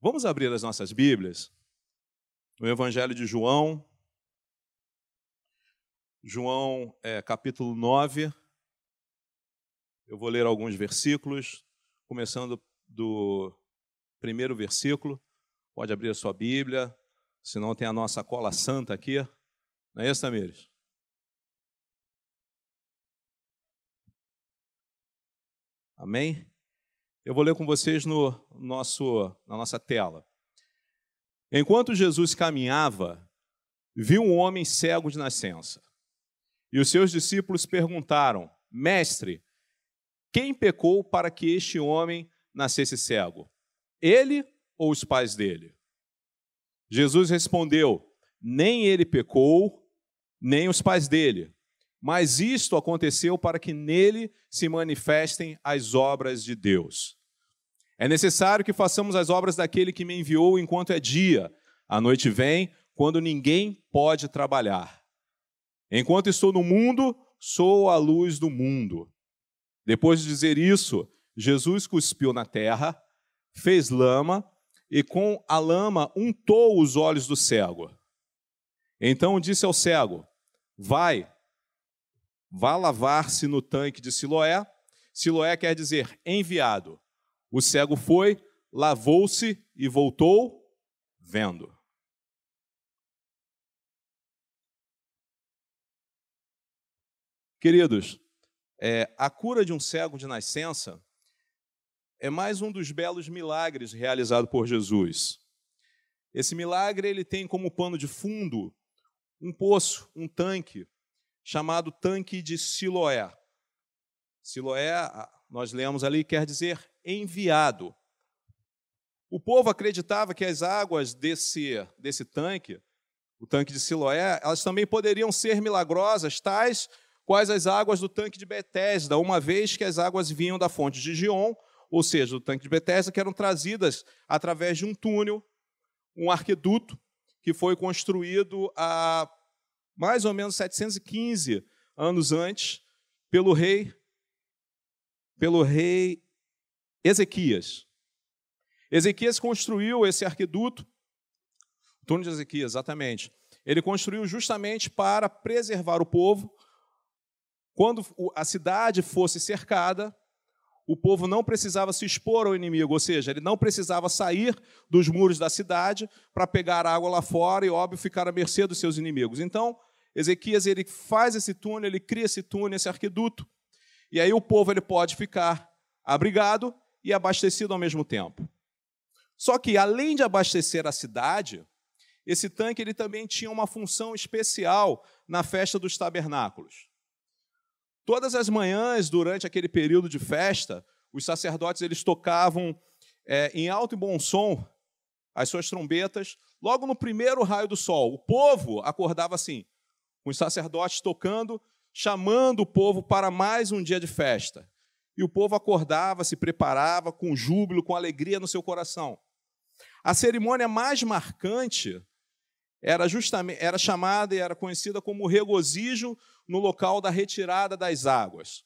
Vamos abrir as nossas Bíblias no Evangelho de João, João é, capítulo 9. Eu vou ler alguns versículos, começando do primeiro versículo. Pode abrir a sua Bíblia, senão tem a nossa cola santa aqui. Não é isso, Tamires? Amém? Eu vou ler com vocês no nosso, na nossa tela. Enquanto Jesus caminhava, viu um homem cego de nascença. E os seus discípulos perguntaram: Mestre, quem pecou para que este homem nascesse cego? Ele ou os pais dele? Jesus respondeu: Nem ele pecou, nem os pais dele. Mas isto aconteceu para que nele se manifestem as obras de Deus. É necessário que façamos as obras daquele que me enviou enquanto é dia. A noite vem, quando ninguém pode trabalhar. Enquanto estou no mundo, sou a luz do mundo. Depois de dizer isso, Jesus cuspiu na terra, fez lama e com a lama untou os olhos do cego. Então disse ao cego: Vai, vá lavar-se no tanque de Siloé. Siloé quer dizer enviado. O cego foi, lavou-se e voltou vendo. Queridos, é, a cura de um cego de nascença é mais um dos belos milagres realizado por Jesus. Esse milagre ele tem como pano de fundo um poço, um tanque, chamado tanque de Siloé. Siloé, nós lemos ali, quer dizer enviado. O povo acreditava que as águas desse, desse tanque, o tanque de Siloé, elas também poderiam ser milagrosas, tais quais as águas do tanque de Betesda, uma vez que as águas vinham da fonte de Gion, ou seja, do tanque de Betesda, que eram trazidas através de um túnel, um arqueduto, que foi construído há mais ou menos 715 anos antes pelo rei pelo rei Ezequias. Ezequias construiu esse arqueduto, o túnel de Ezequias, exatamente. Ele construiu justamente para preservar o povo. Quando a cidade fosse cercada, o povo não precisava se expor ao inimigo, ou seja, ele não precisava sair dos muros da cidade para pegar água lá fora e, óbvio, ficar à mercê dos seus inimigos. Então, Ezequias ele faz esse túnel, ele cria esse túnel, esse arqueduto, e aí o povo ele pode ficar abrigado e abastecido ao mesmo tempo. Só que, além de abastecer a cidade, esse tanque ele também tinha uma função especial na festa dos tabernáculos. Todas as manhãs, durante aquele período de festa, os sacerdotes eles tocavam é, em alto e bom som as suas trombetas, logo no primeiro raio do sol. O povo acordava assim, com os sacerdotes tocando, chamando o povo para mais um dia de festa. E o povo acordava, se preparava com júbilo, com alegria no seu coração. A cerimônia mais marcante era justamente era chamada e era conhecida como regozijo no local da retirada das águas,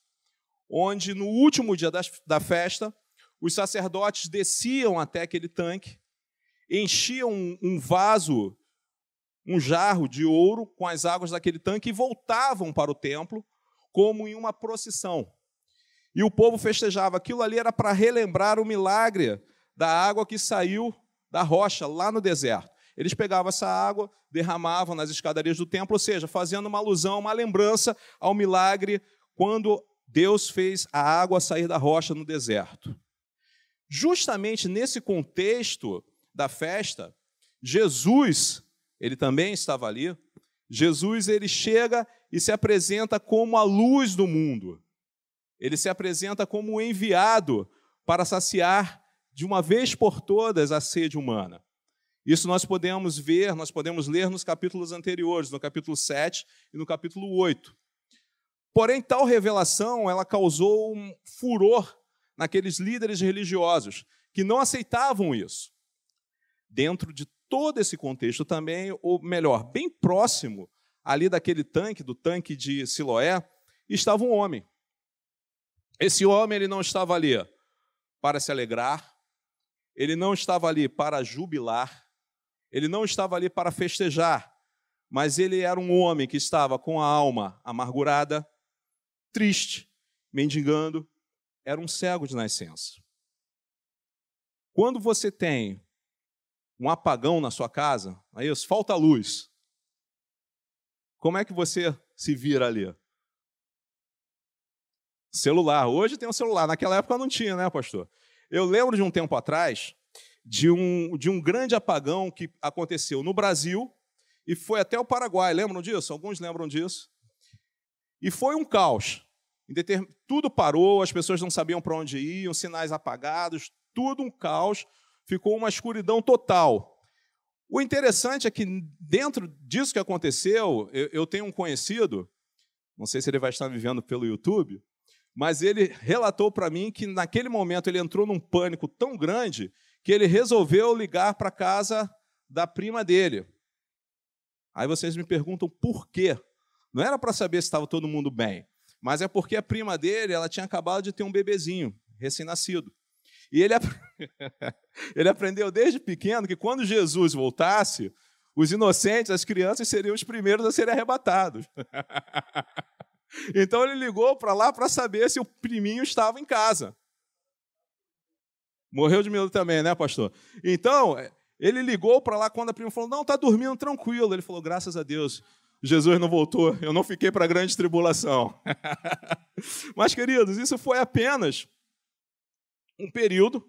onde no último dia da festa os sacerdotes desciam até aquele tanque, enchiam um vaso, um jarro de ouro com as águas daquele tanque e voltavam para o templo como em uma procissão. E o povo festejava. Aquilo ali era para relembrar o milagre da água que saiu da rocha lá no deserto. Eles pegavam essa água, derramavam nas escadarias do templo, ou seja, fazendo uma alusão, uma lembrança ao milagre quando Deus fez a água sair da rocha no deserto. Justamente nesse contexto da festa, Jesus, ele também estava ali. Jesus ele chega e se apresenta como a luz do mundo ele se apresenta como enviado para saciar de uma vez por todas a sede humana. Isso nós podemos ver, nós podemos ler nos capítulos anteriores, no capítulo 7 e no capítulo 8. Porém, tal revelação, ela causou um furor naqueles líderes religiosos que não aceitavam isso. Dentro de todo esse contexto também, ou melhor, bem próximo ali daquele tanque, do tanque de Siloé, estava um homem. Esse homem ele não estava ali para se alegrar, ele não estava ali para jubilar, ele não estava ali para festejar, mas ele era um homem que estava com a alma amargurada, triste, mendigando, era um cego de nascença. Quando você tem um apagão na sua casa, é falta luz. Como é que você se vira ali? Celular. Hoje tem um celular, naquela época não tinha, né, pastor? Eu lembro de um tempo atrás de um, de um grande apagão que aconteceu no Brasil e foi até o Paraguai. Lembram disso? Alguns lembram disso? E foi um caos. Tudo parou, as pessoas não sabiam para onde iam, sinais apagados, tudo um caos, ficou uma escuridão total. O interessante é que, dentro disso que aconteceu, eu, eu tenho um conhecido, não sei se ele vai estar me vendo pelo YouTube, mas ele relatou para mim que, naquele momento, ele entrou num pânico tão grande que ele resolveu ligar para casa da prima dele. Aí vocês me perguntam por quê? Não era para saber se estava todo mundo bem, mas é porque a prima dele ela tinha acabado de ter um bebezinho recém-nascido. E ele, ele aprendeu desde pequeno que quando Jesus voltasse, os inocentes, as crianças, seriam os primeiros a serem arrebatados. então ele ligou para lá para saber se o priminho estava em casa. Morreu de medo também, né, pastor? Então, ele ligou para lá quando a prima falou: Não, está dormindo tranquilo. Ele falou: Graças a Deus, Jesus não voltou, eu não fiquei para a grande tribulação. Mas, queridos, isso foi apenas um período,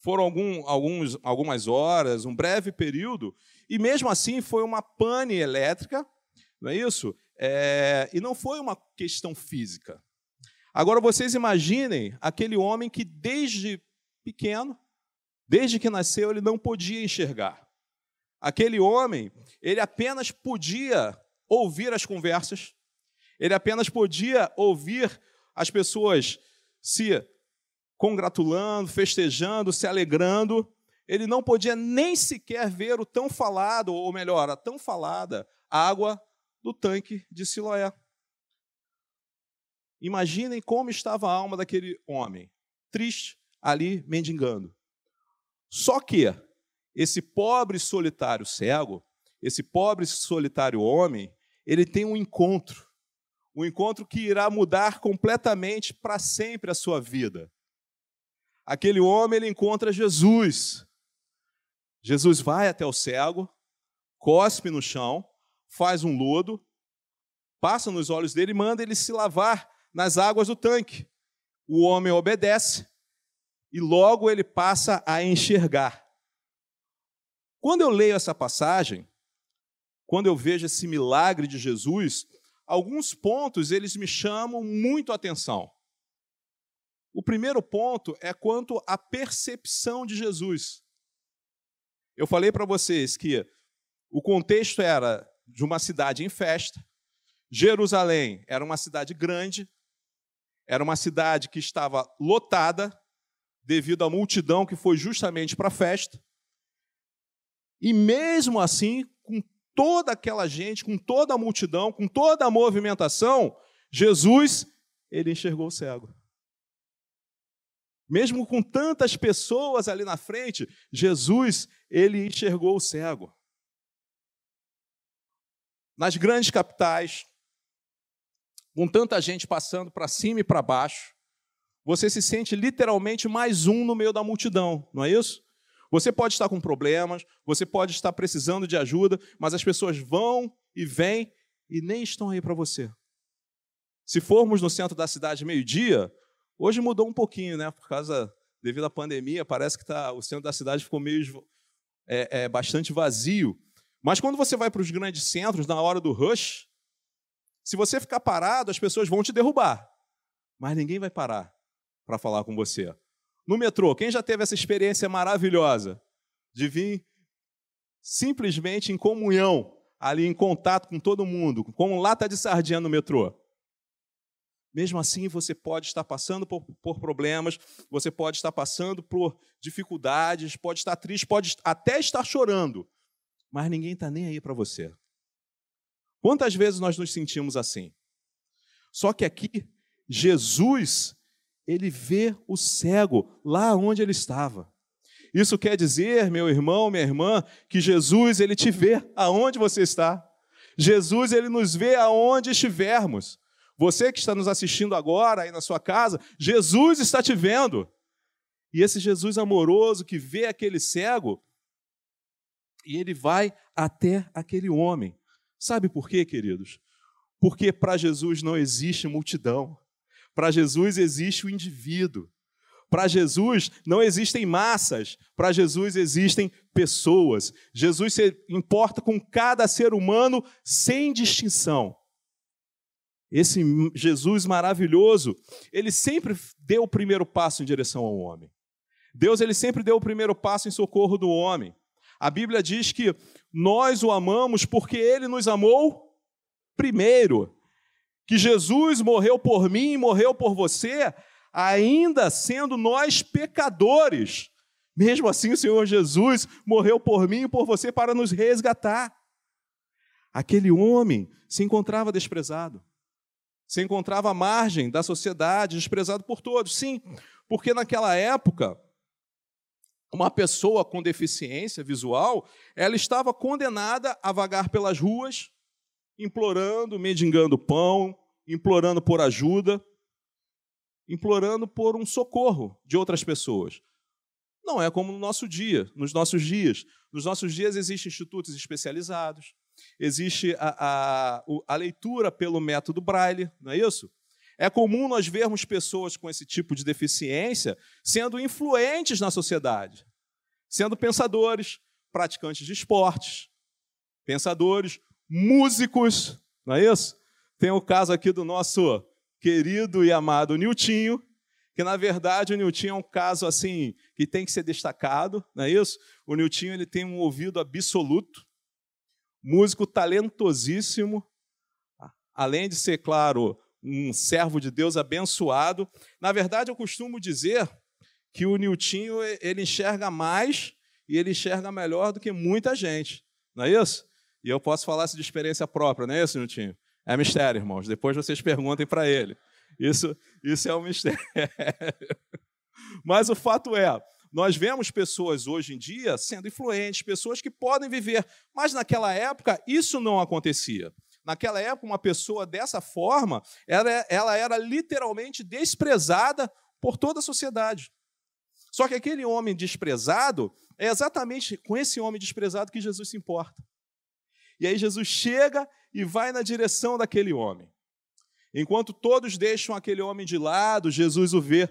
foram algum, alguns, algumas horas, um breve período, e mesmo assim foi uma pane elétrica, não é isso? É, e não foi uma questão física. Agora vocês imaginem aquele homem que desde pequeno, desde que nasceu, ele não podia enxergar. Aquele homem, ele apenas podia ouvir as conversas, ele apenas podia ouvir as pessoas se congratulando, festejando, se alegrando. Ele não podia nem sequer ver o tão falado, ou melhor, a tão falada água do tanque de Siloé. Imaginem como estava a alma daquele homem, triste, ali mendigando. Só que esse pobre solitário cego, esse pobre solitário homem, ele tem um encontro, um encontro que irá mudar completamente para sempre a sua vida. Aquele homem ele encontra Jesus. Jesus vai até o cego, cospe no chão, faz um lodo, passa nos olhos dele e manda ele se lavar nas águas do tanque. O homem obedece, e logo ele passa a enxergar. Quando eu leio essa passagem, quando eu vejo esse milagre de Jesus, alguns pontos eles me chamam muito a atenção. O primeiro ponto é quanto à percepção de Jesus. Eu falei para vocês que o contexto era de uma cidade em festa. Jerusalém era uma cidade grande, era uma cidade que estava lotada, devido à multidão que foi justamente para a festa. E mesmo assim, com toda aquela gente, com toda a multidão, com toda a movimentação, Jesus, ele enxergou o cego. Mesmo com tantas pessoas ali na frente, Jesus, ele enxergou o cego. Nas grandes capitais, com tanta gente passando para cima e para baixo, você se sente literalmente mais um no meio da multidão, não é isso? Você pode estar com problemas, você pode estar precisando de ajuda, mas as pessoas vão e vêm e nem estão aí para você. Se formos no centro da cidade meio-dia, hoje mudou um pouquinho, né? Por causa, devido à pandemia, parece que tá, o centro da cidade ficou meio é, é, bastante vazio. Mas quando você vai para os grandes centros, na hora do rush, se você ficar parado, as pessoas vão te derrubar. Mas ninguém vai parar para falar com você. No metrô, quem já teve essa experiência maravilhosa de vir simplesmente em comunhão, ali em contato com todo mundo, como lata de sardinha no metrô? Mesmo assim, você pode estar passando por, por, problemas, você pode estar passando por dificuldades, pode estar triste, pode até estar chorando, mas ninguém está nem aí para você. Quantas vezes nós nos sentimos assim? Só que aqui, Jesus ele vê o cego lá onde ele estava. Isso quer dizer, meu irmão, minha irmã, que Jesus ele te vê aonde você está. Jesus ele nos vê aonde estivermos. Você que está nos assistindo agora aí na sua casa, Jesus está te vendo. E esse Jesus amoroso que vê aquele cego, e ele vai até aquele homem. Sabe por quê, queridos? Porque para Jesus não existe multidão. Para Jesus existe o indivíduo. Para Jesus não existem massas, para Jesus existem pessoas. Jesus se importa com cada ser humano sem distinção. Esse Jesus maravilhoso, ele sempre deu o primeiro passo em direção ao homem. Deus ele sempre deu o primeiro passo em socorro do homem. A Bíblia diz que nós o amamos porque ele nos amou primeiro. Que Jesus morreu por mim, morreu por você, ainda sendo nós pecadores. Mesmo assim, o Senhor Jesus morreu por mim e por você para nos resgatar. Aquele homem se encontrava desprezado, se encontrava à margem da sociedade, desprezado por todos. Sim, porque naquela época, uma pessoa com deficiência visual, ela estava condenada a vagar pelas ruas, implorando, mendigando pão, implorando por ajuda implorando por um socorro de outras pessoas. Não é como no nosso dia, nos nossos dias. Nos nossos dias existem institutos especializados, existe a, a, a leitura pelo método Braille, não é isso? É comum nós vermos pessoas com esse tipo de deficiência sendo influentes na sociedade, sendo pensadores, praticantes de esportes, pensadores, músicos, não é isso? Tem o caso aqui do nosso querido e amado Niltinho, que na verdade o Niltinho é um caso assim que tem que ser destacado, não é isso? O Niltinho ele tem um ouvido absoluto, músico talentosíssimo, além de ser, claro, um servo de Deus abençoado. Na verdade, eu costumo dizer que o Niltinho ele enxerga mais e ele enxerga melhor do que muita gente, não é isso? E eu posso falar isso de experiência própria, não é isso, Niltinho? É mistério, irmãos. Depois vocês perguntem para ele. Isso, isso é um mistério. Mas o fato é, nós vemos pessoas hoje em dia sendo influentes, pessoas que podem viver, mas naquela época isso não acontecia. Naquela época, uma pessoa dessa forma, ela, ela era literalmente desprezada por toda a sociedade. Só que aquele homem desprezado, é exatamente com esse homem desprezado que Jesus se importa. E aí Jesus chega e vai na direção daquele homem. Enquanto todos deixam aquele homem de lado, Jesus o vê.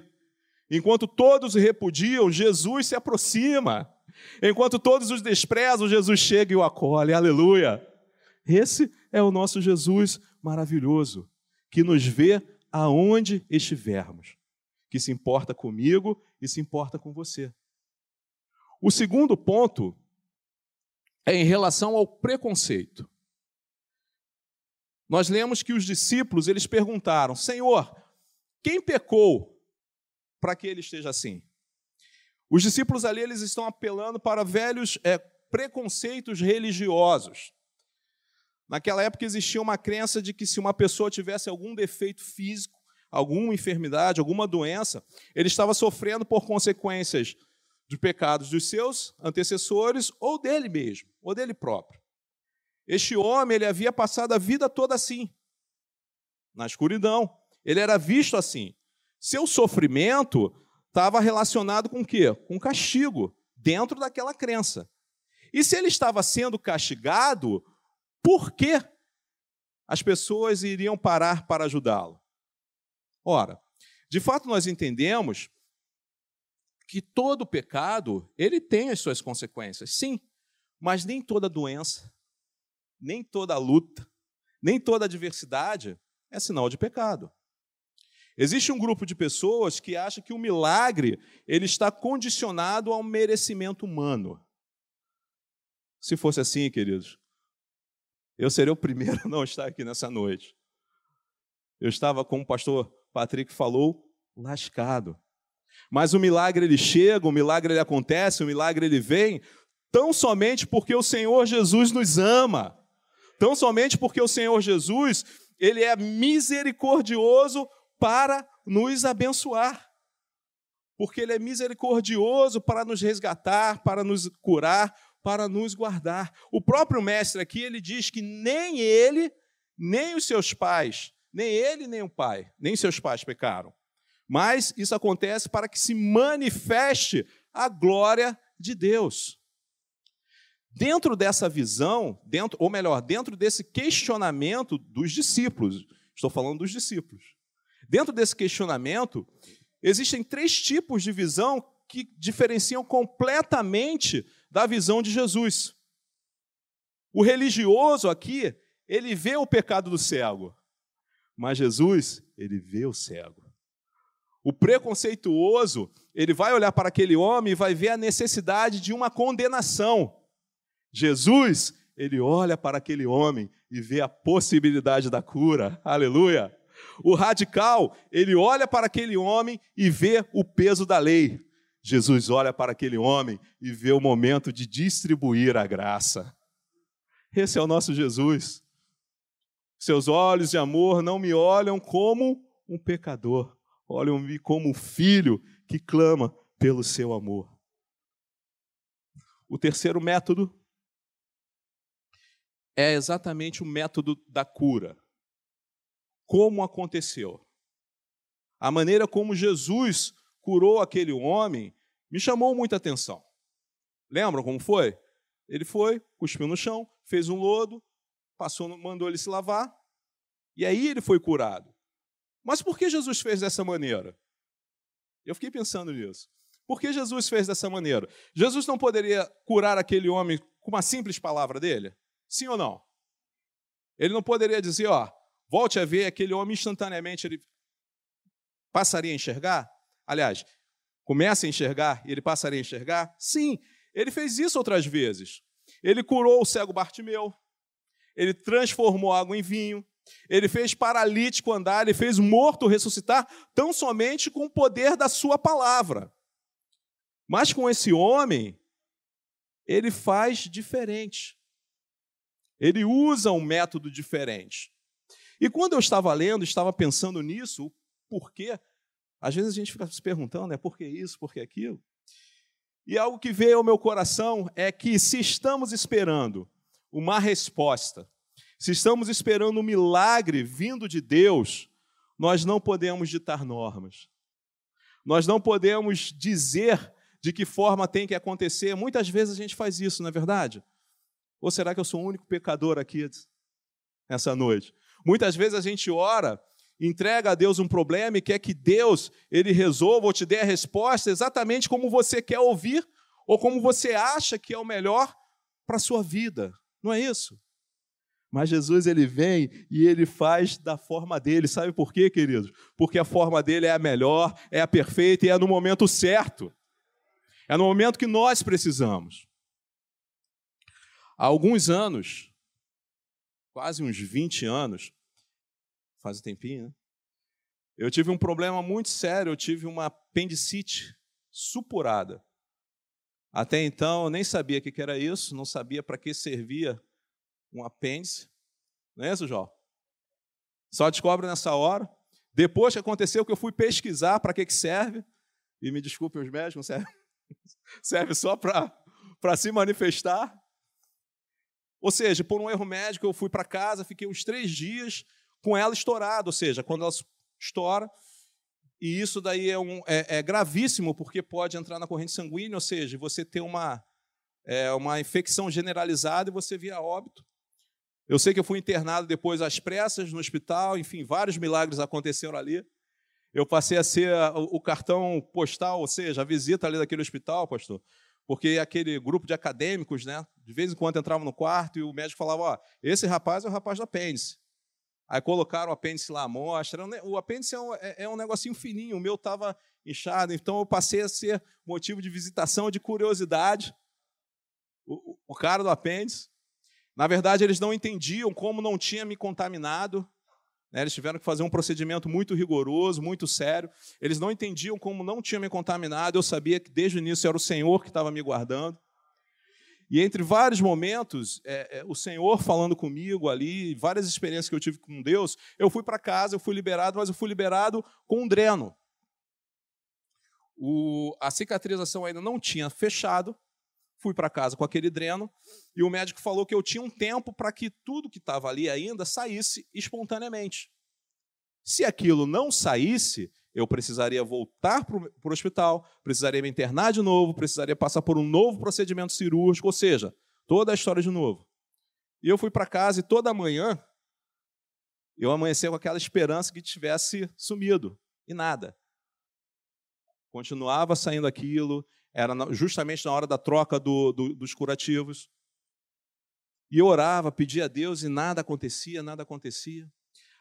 Enquanto todos o repudiam, Jesus se aproxima. Enquanto todos os desprezam, Jesus chega e o acolhe. Aleluia! Esse é o nosso Jesus maravilhoso, que nos vê aonde estivermos, que se importa comigo e se importa com você. O segundo ponto é em relação ao preconceito. Nós lemos que os discípulos, eles perguntaram: "Senhor, quem pecou para que ele esteja assim?" Os discípulos ali eles estão apelando para velhos é, preconceitos religiosos. Naquela época existia uma crença de que se uma pessoa tivesse algum defeito físico, alguma enfermidade, alguma doença, ele estava sofrendo por consequências dos pecados dos seus antecessores ou dele mesmo, ou dele próprio. Este homem, ele havia passado a vida toda assim, na escuridão. Ele era visto assim. Seu sofrimento estava relacionado com o quê? Com castigo, dentro daquela crença. E se ele estava sendo castigado, por que as pessoas iriam parar para ajudá-lo? Ora, de fato nós entendemos que todo pecado, ele tem as suas consequências, sim, mas nem toda doença, nem toda luta, nem toda adversidade é sinal de pecado. Existe um grupo de pessoas que acha que o milagre ele está condicionado ao merecimento humano. Se fosse assim, queridos, eu seria o primeiro a não estar aqui nessa noite. Eu estava, como o pastor Patrick falou, lascado. Mas o milagre ele chega, o milagre ele acontece, o milagre ele vem, tão somente porque o Senhor Jesus nos ama. Tão somente porque o Senhor Jesus, ele é misericordioso para nos abençoar. porque Ele é misericordioso para nos resgatar, para nos curar, para nos guardar. O próprio Mestre aqui, ele diz que nem ele, nem os seus pais, nem ele, nem o pai, nem seus pais pecaram. Mas isso acontece para que se manifeste a glória de Deus. Dentro dessa visão, dentro, ou melhor, dentro desse questionamento dos discípulos, estou falando dos discípulos. Dentro desse questionamento, existem três tipos de visão que diferenciam completamente da visão de Jesus. O religioso aqui, ele vê o pecado do cego, mas Jesus, ele vê o cego. O preconceituoso, ele vai olhar para aquele homem e vai ver a necessidade de uma condenação. Jesus, ele olha para aquele homem e vê a possibilidade da cura. Aleluia! O radical, ele olha para aquele homem e vê o peso da lei. Jesus olha para aquele homem e vê o momento de distribuir a graça. Esse é o nosso Jesus. Seus olhos de amor não me olham como um pecador, olham-me como um filho que clama pelo seu amor. O terceiro método é exatamente o método da cura. Como aconteceu? A maneira como Jesus curou aquele homem me chamou muita atenção. Lembram como foi? Ele foi, cuspiu no chão, fez um lodo, passou, mandou ele se lavar, e aí ele foi curado. Mas por que Jesus fez dessa maneira? Eu fiquei pensando nisso. Por que Jesus fez dessa maneira? Jesus não poderia curar aquele homem com uma simples palavra dele? Sim ou não? Ele não poderia dizer, ó, volte a ver, aquele homem instantaneamente ele passaria a enxergar? Aliás, começa a enxergar e ele passaria a enxergar? Sim, ele fez isso outras vezes. Ele curou o cego Bartimeu, ele transformou água em vinho, ele fez paralítico andar, ele fez morto ressuscitar, tão somente com o poder da sua palavra. Mas com esse homem, ele faz diferente. Ele usa um método diferente. E quando eu estava lendo, estava pensando nisso, por quê? Às vezes a gente fica se perguntando, é por que isso, por que aquilo? E algo que veio ao meu coração é que se estamos esperando uma resposta, se estamos esperando um milagre vindo de Deus, nós não podemos ditar normas. Nós não podemos dizer de que forma tem que acontecer. Muitas vezes a gente faz isso, não é verdade? Ou será que eu sou o único pecador aqui essa noite? Muitas vezes a gente ora, entrega a Deus um problema e quer que Deus ele resolva ou te dê a resposta exatamente como você quer ouvir ou como você acha que é o melhor para a sua vida. Não é isso? Mas Jesus ele vem e ele faz da forma dele. Sabe por quê, queridos? Porque a forma dele é a melhor, é a perfeita e é no momento certo. É no momento que nós precisamos. Há alguns anos, quase uns 20 anos, faz um tempinho, né? Eu tive um problema muito sério, eu tive uma apendicite supurada. Até então eu nem sabia o que era isso, não sabia para que servia um apêndice. Não é isso, João? Só descobre nessa hora. Depois que aconteceu, que eu fui pesquisar para que, que serve, e me desculpem os médicos, serve, serve só para se manifestar. Ou seja, por um erro médico, eu fui para casa, fiquei uns três dias com ela estourada. Ou seja, quando ela estoura, e isso daí é, um, é, é gravíssimo, porque pode entrar na corrente sanguínea, ou seja, você ter uma, é, uma infecção generalizada e você via óbito. Eu sei que eu fui internado depois às pressas no hospital, enfim, vários milagres aconteceram ali. Eu passei a ser o cartão postal, ou seja, a visita ali daquele hospital, pastor, porque aquele grupo de acadêmicos, né, de vez em quando entravam no quarto e o médico falava: Ó, esse rapaz é o rapaz do apêndice. Aí colocaram o apêndice lá à mostra. O apêndice é um, é, é um negocinho fininho, o meu estava inchado, então eu passei a ser motivo de visitação, de curiosidade. O, o cara do apêndice. Na verdade, eles não entendiam como não tinha me contaminado. Né? Eles tiveram que fazer um procedimento muito rigoroso, muito sério. Eles não entendiam como não tinha me contaminado. Eu sabia que desde o início era o Senhor que estava me guardando. E entre vários momentos, é, é, o Senhor falando comigo ali, várias experiências que eu tive com Deus, eu fui para casa, eu fui liberado, mas eu fui liberado com um dreno. o, a cicatrização ainda não tinha fechado. Fui para casa com aquele dreno e o médico falou que eu tinha um tempo para que tudo que estava ali ainda saísse espontaneamente. Se aquilo não saísse, eu precisaria voltar para o hospital, precisaria me internar de novo, precisaria passar por um novo procedimento cirúrgico, ou seja, toda a história de novo. E eu fui para casa e toda manhã eu amanheci com aquela esperança que tivesse sumido, e nada. Continuava saindo aquilo, era justamente na hora da troca do, do, dos curativos. E eu orava, pedia a Deus e nada acontecia, nada acontecia.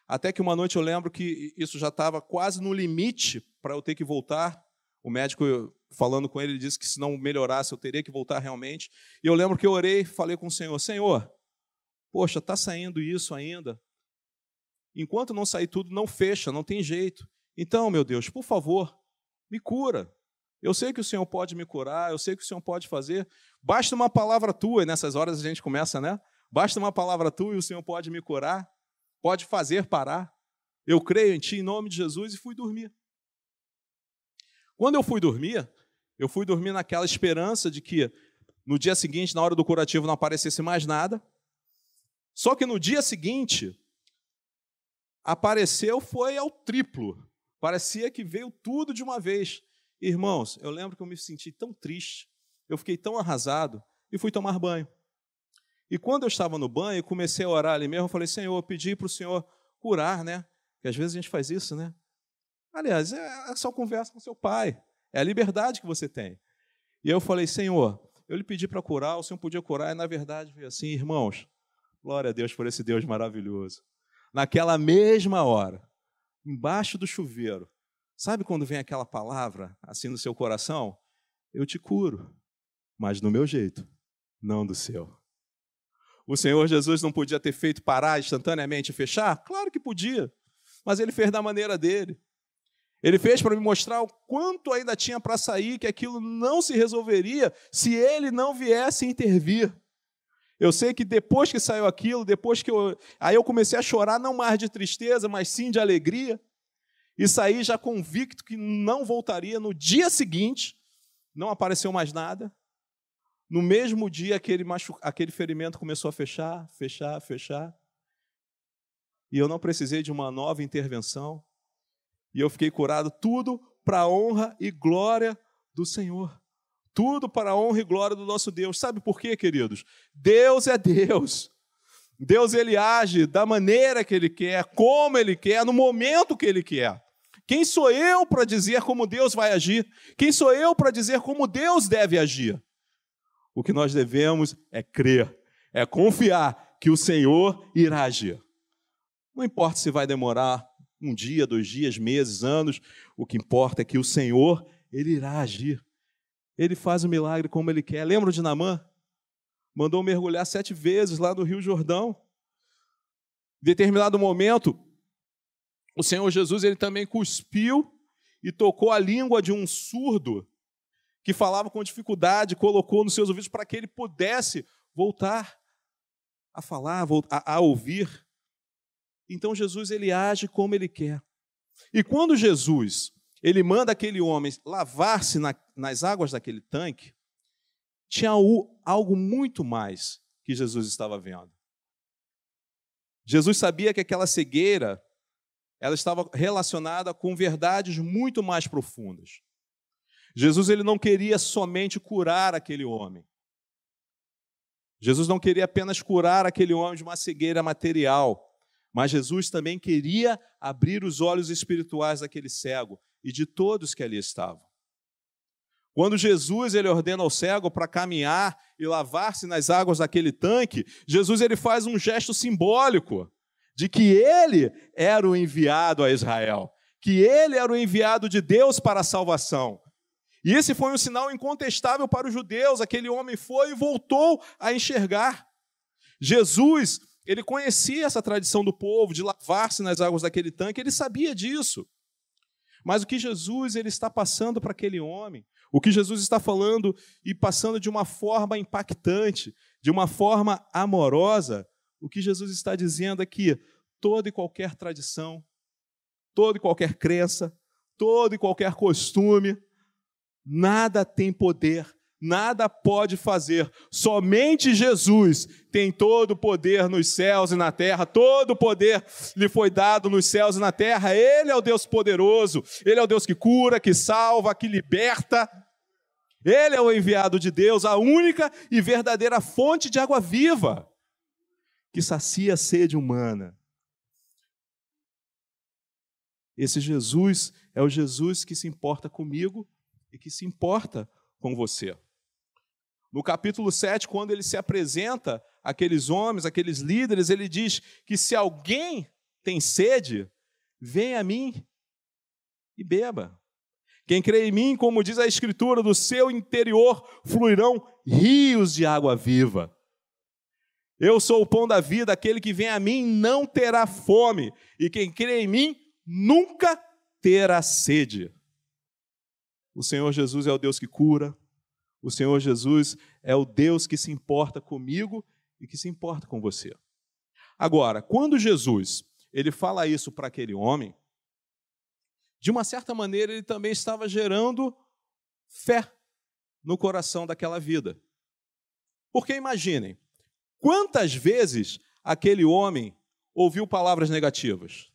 Até que uma noite eu lembro que isso já estava quase no limite para eu ter que voltar. O médico, falando com ele, ele disse que se não melhorasse eu teria que voltar realmente. E eu lembro que eu orei e falei com o Senhor: Senhor, poxa, está saindo isso ainda. Enquanto não sair tudo, não fecha, não tem jeito. Então, meu Deus, por favor, me cura. Eu sei que o Senhor pode me curar, eu sei que o Senhor pode fazer. Basta uma palavra tua, e nessas horas a gente começa, né? Basta uma palavra tua e o Senhor pode me curar pode fazer parar. Eu creio em Ti em nome de Jesus e fui dormir. Quando eu fui dormir, eu fui dormir naquela esperança de que no dia seguinte, na hora do curativo, não aparecesse mais nada. Só que no dia seguinte, apareceu foi ao triplo. Parecia que veio tudo de uma vez. Irmãos, eu lembro que eu me senti tão triste, eu fiquei tão arrasado e fui tomar banho. E quando eu estava no banho, comecei a orar ali mesmo, eu falei, Senhor, eu pedi para o Senhor curar, né? Porque às vezes a gente faz isso, né? Aliás, é, é só conversa com seu pai. É a liberdade que você tem. E eu falei, Senhor, eu lhe pedi para curar, o Senhor podia curar, e na verdade veio assim, irmãos, glória a Deus por esse Deus maravilhoso. Naquela mesma hora, embaixo do chuveiro, sabe quando vem aquela palavra assim no seu coração? Eu te curo, mas do meu jeito, não do seu. O Senhor Jesus não podia ter feito parar instantaneamente e fechar? Claro que podia, mas ele fez da maneira dele. Ele fez para me mostrar o quanto ainda tinha para sair, que aquilo não se resolveria se ele não viesse intervir. Eu sei que depois que saiu aquilo, depois que eu. Aí eu comecei a chorar, não mais de tristeza, mas sim de alegria. E saí já convicto que não voltaria. No dia seguinte, não apareceu mais nada. No mesmo dia, aquele, machu... aquele ferimento começou a fechar, fechar, fechar. E eu não precisei de uma nova intervenção. E eu fiquei curado, tudo para a honra e glória do Senhor. Tudo para a honra e glória do nosso Deus. Sabe por quê, queridos? Deus é Deus. Deus ele age da maneira que ele quer, como ele quer, no momento que ele quer. Quem sou eu para dizer como Deus vai agir? Quem sou eu para dizer como Deus deve agir? O que nós devemos é crer, é confiar que o Senhor irá agir. Não importa se vai demorar um dia, dois dias, meses, anos, o que importa é que o Senhor, ele irá agir. Ele faz o milagre como ele quer. Lembra de Namã? Mandou mergulhar sete vezes lá no Rio Jordão. Em determinado momento, o Senhor Jesus ele também cuspiu e tocou a língua de um surdo que falava com dificuldade, colocou nos seus ouvidos para que ele pudesse voltar a falar, a, a ouvir. Então Jesus ele age como ele quer. E quando Jesus ele manda aquele homem lavar-se na, nas águas daquele tanque, tinha algo muito mais que Jesus estava vendo. Jesus sabia que aquela cegueira ela estava relacionada com verdades muito mais profundas. Jesus ele não queria somente curar aquele homem. Jesus não queria apenas curar aquele homem de uma cegueira material, mas Jesus também queria abrir os olhos espirituais daquele cego e de todos que ali estavam. Quando Jesus ele ordena ao cego para caminhar e lavar-se nas águas daquele tanque, Jesus ele faz um gesto simbólico de que ele era o enviado a Israel, que ele era o enviado de Deus para a salvação. E esse foi um sinal incontestável para os judeus. Aquele homem foi e voltou a enxergar. Jesus, ele conhecia essa tradição do povo de lavar-se nas águas daquele tanque, ele sabia disso. Mas o que Jesus ele está passando para aquele homem, o que Jesus está falando e passando de uma forma impactante, de uma forma amorosa, o que Jesus está dizendo é que toda e qualquer tradição, toda e qualquer crença, todo e qualquer costume, nada tem poder, nada pode fazer. Somente Jesus tem todo o poder nos céus e na terra, todo o poder lhe foi dado nos céus e na terra. Ele é o Deus poderoso, ele é o Deus que cura, que salva, que liberta. Ele é o enviado de Deus, a única e verdadeira fonte de água viva, que sacia a sede humana. Esse Jesus é o Jesus que se importa comigo e que se importa com você. No capítulo 7, quando ele se apresenta àqueles homens, aqueles líderes, ele diz que se alguém tem sede, venha a mim e beba. Quem crê em mim, como diz a Escritura, do seu interior fluirão rios de água viva. Eu sou o pão da vida, aquele que vem a mim não terá fome, e quem crê em mim nunca terá sede. O Senhor Jesus é o Deus que cura, o Senhor Jesus é o Deus que se importa comigo e que se importa com você. Agora, quando Jesus ele fala isso para aquele homem, de uma certa maneira ele também estava gerando fé no coração daquela vida. Porque imaginem, quantas vezes aquele homem ouviu palavras negativas?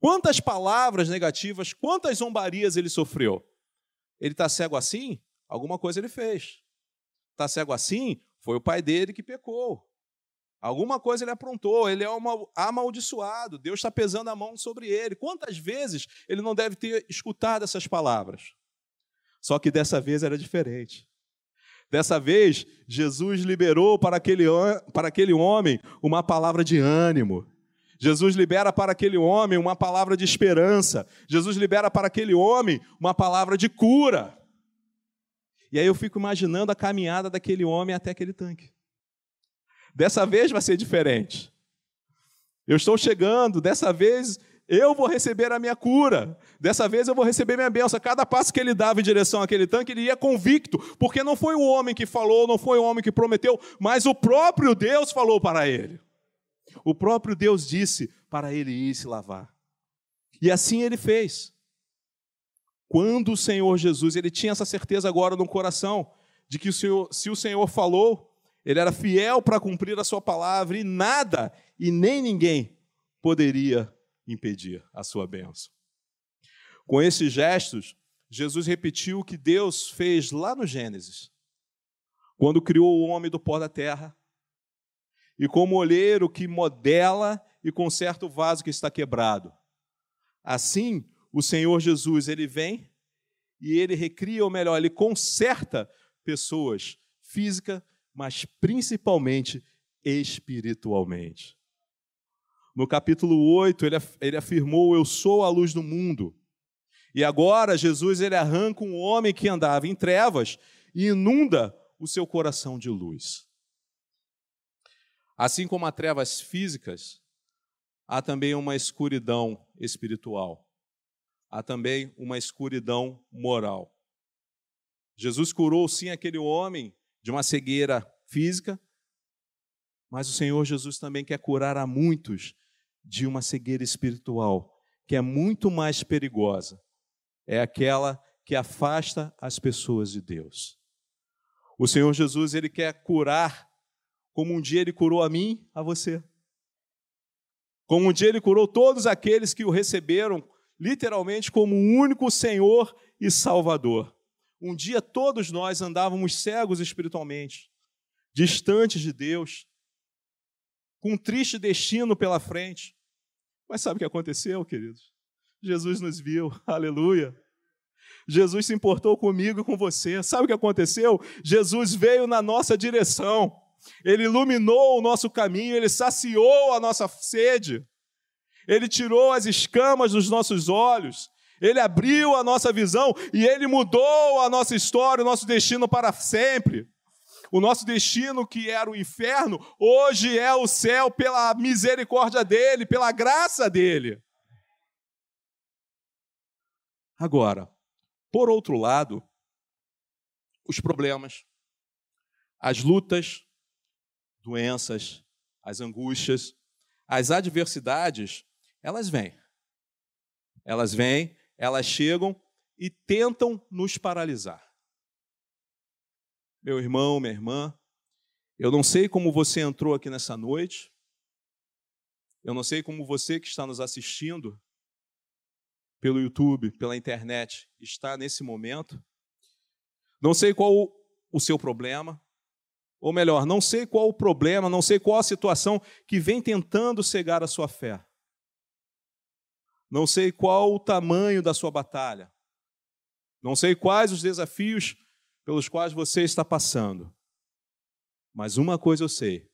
Quantas palavras negativas, quantas zombarias ele sofreu? Ele está cego assim? Alguma coisa ele fez. Está cego assim? Foi o pai dele que pecou. Alguma coisa ele aprontou, ele é amaldiçoado, Deus está pesando a mão sobre ele. Quantas vezes ele não deve ter escutado essas palavras? Só que dessa vez era diferente. Dessa vez, Jesus liberou para aquele, para aquele homem uma palavra de ânimo, Jesus libera para aquele homem uma palavra de esperança. Jesus libera para aquele homem uma palavra de cura. E aí eu fico imaginando a caminhada daquele homem até aquele tanque. Dessa vez vai ser diferente. Eu estou chegando, dessa vez eu vou receber a minha cura. Dessa vez eu vou receber minha bênção. Cada passo que ele dava em direção àquele tanque, ele ia convicto, porque não foi o homem que falou, não foi o homem que prometeu, mas o próprio Deus falou para ele. O próprio Deus disse para ele ir se lavar. E assim ele fez. Quando o Senhor Jesus, ele tinha essa certeza agora no coração, de que o Senhor, se o Senhor falou, ele era fiel para cumprir a sua palavra e nada e nem ninguém poderia impedir a sua bênção. Com esses gestos, Jesus repetiu o que Deus fez lá no Gênesis, quando criou o homem do pó da terra e como olheiro que modela e conserta o vaso que está quebrado. Assim, o Senhor Jesus, ele vem e ele recria, ou melhor, ele conserta pessoas física, mas principalmente espiritualmente. No capítulo 8, ele, ele afirmou: Eu sou a luz do mundo. E agora Jesus ele arranca um homem que andava em trevas e inunda o seu coração de luz. Assim como há trevas físicas, há também uma escuridão espiritual. Há também uma escuridão moral. Jesus curou sim aquele homem de uma cegueira física, mas o Senhor Jesus também quer curar a muitos de uma cegueira espiritual, que é muito mais perigosa. É aquela que afasta as pessoas de Deus. O Senhor Jesus, ele quer curar como um dia ele curou a mim, a você. Como um dia ele curou todos aqueles que o receberam, literalmente, como o único Senhor e Salvador. Um dia todos nós andávamos cegos espiritualmente, distantes de Deus, com um triste destino pela frente. Mas sabe o que aconteceu, queridos? Jesus nos viu, aleluia. Jesus se importou comigo e com você. Sabe o que aconteceu? Jesus veio na nossa direção. Ele iluminou o nosso caminho, ele saciou a nossa sede, ele tirou as escamas dos nossos olhos, ele abriu a nossa visão e ele mudou a nossa história, o nosso destino para sempre. O nosso destino, que era o inferno, hoje é o céu pela misericórdia dele, pela graça dele. Agora, por outro lado, os problemas, as lutas, doenças, as angústias, as adversidades, elas vêm. Elas vêm, elas chegam e tentam nos paralisar. Meu irmão, minha irmã, eu não sei como você entrou aqui nessa noite, eu não sei como você que está nos assistindo pelo YouTube, pela internet, está nesse momento. Não sei qual o seu problema, ou melhor, não sei qual o problema, não sei qual a situação que vem tentando cegar a sua fé. Não sei qual o tamanho da sua batalha. Não sei quais os desafios pelos quais você está passando. Mas uma coisa eu sei: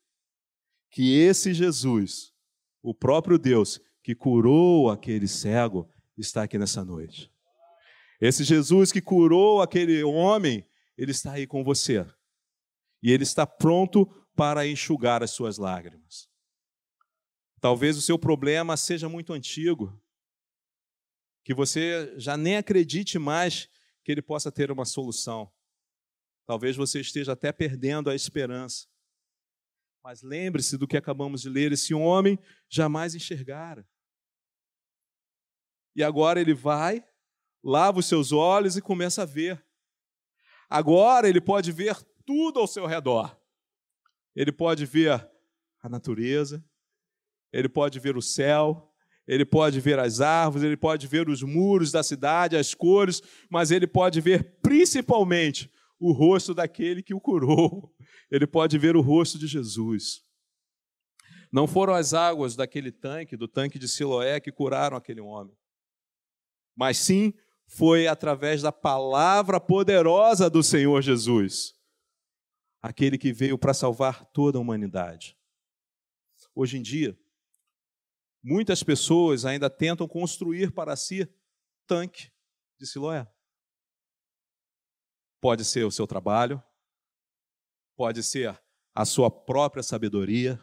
que esse Jesus, o próprio Deus que curou aquele cego, está aqui nessa noite. Esse Jesus que curou aquele homem, ele está aí com você. E ele está pronto para enxugar as suas lágrimas. Talvez o seu problema seja muito antigo, que você já nem acredite mais que ele possa ter uma solução. Talvez você esteja até perdendo a esperança. Mas lembre-se do que acabamos de ler: esse homem jamais enxergara. E agora ele vai, lava os seus olhos e começa a ver. Agora ele pode ver tudo ao seu redor. Ele pode ver a natureza, ele pode ver o céu, ele pode ver as árvores, ele pode ver os muros da cidade, as cores, mas ele pode ver principalmente o rosto daquele que o curou. Ele pode ver o rosto de Jesus. Não foram as águas daquele tanque, do tanque de Siloé, que curaram aquele homem mas sim foi através da palavra poderosa do Senhor Jesus, aquele que veio para salvar toda a humanidade. Hoje em dia, muitas pessoas ainda tentam construir para si tanque de Siloé. Pode ser o seu trabalho, pode ser a sua própria sabedoria,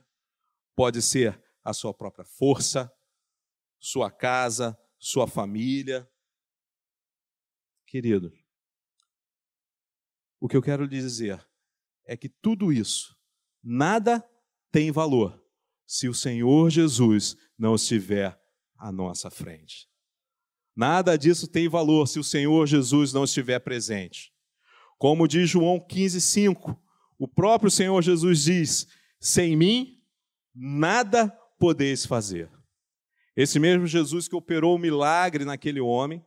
pode ser a sua própria força, sua casa, sua família. Querido, o que eu quero lhe dizer é que tudo isso, nada tem valor se o Senhor Jesus não estiver à nossa frente. Nada disso tem valor se o Senhor Jesus não estiver presente. Como diz João 15,5, o próprio Senhor Jesus diz: Sem mim, nada podeis fazer. Esse mesmo Jesus que operou o milagre naquele homem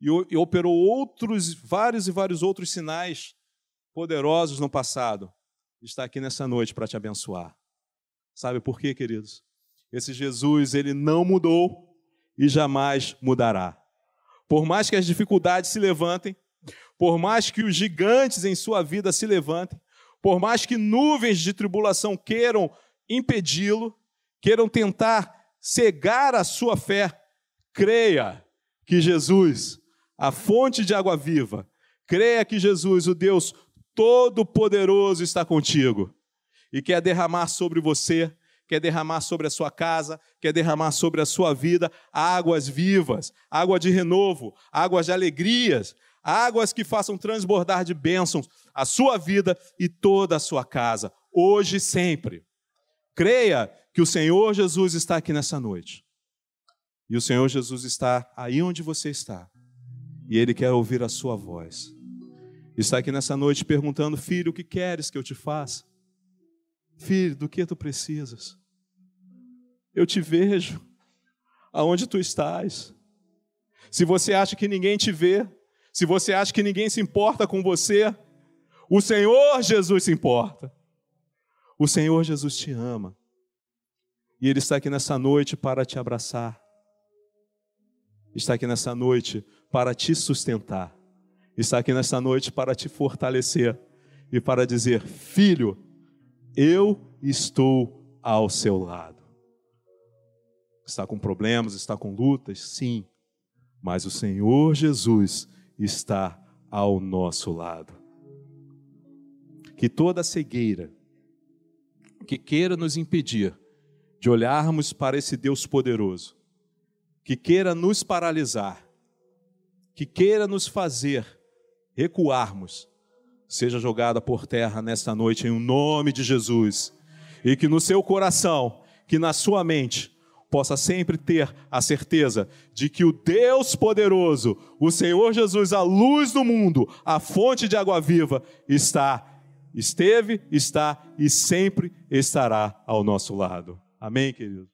e operou outros, vários e vários outros sinais poderosos no passado, está aqui nessa noite para te abençoar. Sabe por quê, queridos? Esse Jesus, ele não mudou e jamais mudará. Por mais que as dificuldades se levantem, por mais que os gigantes em sua vida se levantem, por mais que nuvens de tribulação queiram impedi-lo, queiram tentar cegar a sua fé, creia que Jesus, a fonte de água viva, creia que Jesus, o Deus Todo-Poderoso, está contigo e quer derramar sobre você, quer derramar sobre a sua casa, quer derramar sobre a sua vida águas vivas, água de renovo, águas de alegrias, águas que façam transbordar de bênçãos a sua vida e toda a sua casa, hoje e sempre. Creia que o Senhor Jesus está aqui nessa noite. E o Senhor Jesus está aí onde você está. E Ele quer ouvir a sua voz. Está aqui nessa noite perguntando: Filho, o que queres que eu te faça? Filho, do que tu precisas? Eu te vejo aonde tu estás. Se você acha que ninguém te vê, se você acha que ninguém se importa com você, o Senhor Jesus se importa. O Senhor Jesus te ama. E Ele está aqui nessa noite para te abraçar. Está aqui nessa noite para te sustentar. Está aqui nessa noite para te fortalecer e para dizer: Filho, eu estou ao seu lado. Está com problemas, está com lutas? Sim, mas o Senhor Jesus está ao nosso lado. Que toda cegueira que queira nos impedir de olharmos para esse Deus poderoso, que queira nos paralisar, que queira nos fazer recuarmos, seja jogada por terra nesta noite em nome de Jesus, e que no seu coração, que na sua mente, possa sempre ter a certeza de que o Deus poderoso, o Senhor Jesus, a luz do mundo, a fonte de água viva, está, esteve, está e sempre estará ao nosso lado. Amém, querido?